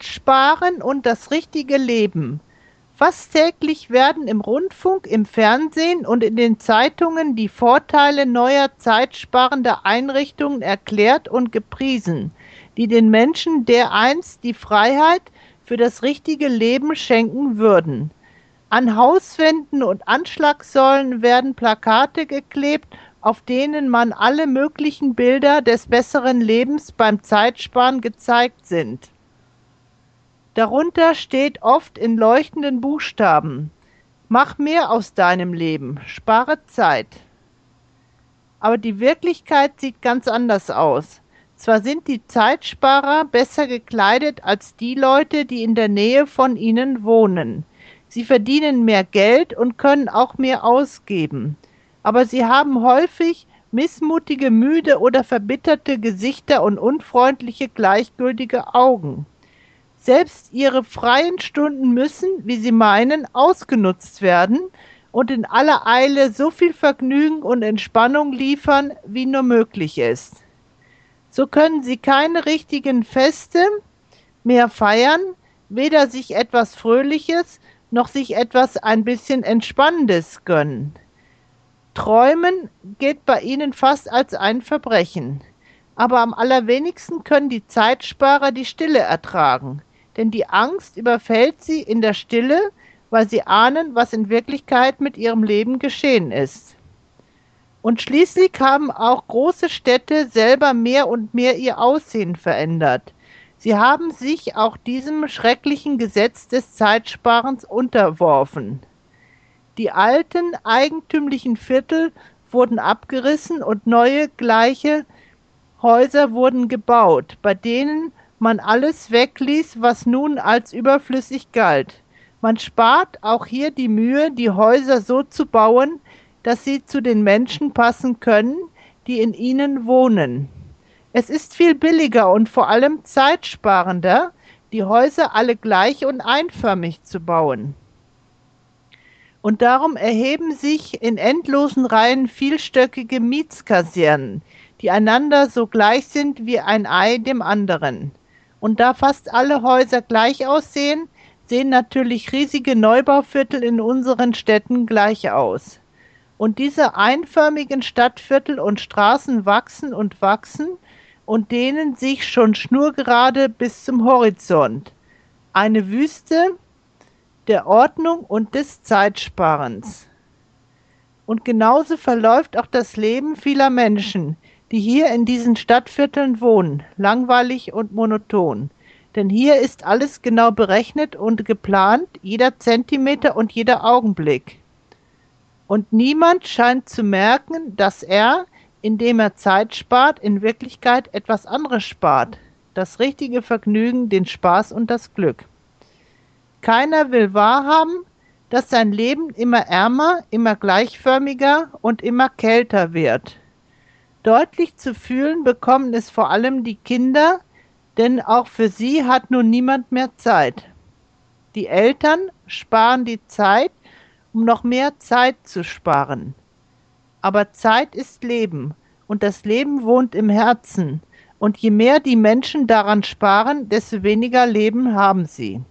Zeit sparen und das richtige Leben. Fast täglich werden im Rundfunk, im Fernsehen und in den Zeitungen die Vorteile neuer zeitsparender Einrichtungen erklärt und gepriesen, die den Menschen dereinst die Freiheit für das richtige Leben schenken würden. An Hauswänden und Anschlagsäulen werden Plakate geklebt, auf denen man alle möglichen Bilder des besseren Lebens beim Zeitsparen gezeigt sind. Darunter steht oft in leuchtenden Buchstaben Mach mehr aus deinem Leben, spare Zeit. Aber die Wirklichkeit sieht ganz anders aus. Zwar sind die Zeitsparer besser gekleidet als die Leute, die in der Nähe von ihnen wohnen. Sie verdienen mehr Geld und können auch mehr ausgeben. Aber sie haben häufig missmutige, müde oder verbitterte Gesichter und unfreundliche, gleichgültige Augen. Selbst ihre freien Stunden müssen, wie sie meinen, ausgenutzt werden und in aller Eile so viel Vergnügen und Entspannung liefern, wie nur möglich ist. So können sie keine richtigen Feste mehr feiern, weder sich etwas Fröhliches noch sich etwas ein bisschen Entspannendes gönnen. Träumen geht bei ihnen fast als ein Verbrechen. Aber am allerwenigsten können die Zeitsparer die Stille ertragen denn die Angst überfällt sie in der Stille, weil sie ahnen, was in Wirklichkeit mit ihrem Leben geschehen ist. Und schließlich haben auch große Städte selber mehr und mehr ihr Aussehen verändert. Sie haben sich auch diesem schrecklichen Gesetz des Zeitsparens unterworfen. Die alten eigentümlichen Viertel wurden abgerissen und neue gleiche Häuser wurden gebaut, bei denen man alles wegließ, was nun als überflüssig galt. Man spart auch hier die Mühe, die Häuser so zu bauen, dass sie zu den Menschen passen können, die in ihnen wohnen. Es ist viel billiger und vor allem zeitsparender, die Häuser alle gleich und einförmig zu bauen. Und darum erheben sich in endlosen Reihen vielstöckige Mietskasernen, die einander so gleich sind wie ein Ei dem anderen. Und da fast alle Häuser gleich aussehen, sehen natürlich riesige Neubauviertel in unseren Städten gleich aus. Und diese einförmigen Stadtviertel und Straßen wachsen und wachsen und dehnen sich schon schnurgerade bis zum Horizont. Eine Wüste der Ordnung und des Zeitsparens. Und genauso verläuft auch das Leben vieler Menschen, die hier in diesen Stadtvierteln wohnen, langweilig und monoton. Denn hier ist alles genau berechnet und geplant, jeder Zentimeter und jeder Augenblick. Und niemand scheint zu merken, dass er, indem er Zeit spart, in Wirklichkeit etwas anderes spart. Das richtige Vergnügen, den Spaß und das Glück. Keiner will wahrhaben, dass sein Leben immer ärmer, immer gleichförmiger und immer kälter wird. Deutlich zu fühlen bekommen es vor allem die Kinder, denn auch für sie hat nun niemand mehr Zeit. Die Eltern sparen die Zeit, um noch mehr Zeit zu sparen. Aber Zeit ist Leben und das Leben wohnt im Herzen, und je mehr die Menschen daran sparen, desto weniger Leben haben sie.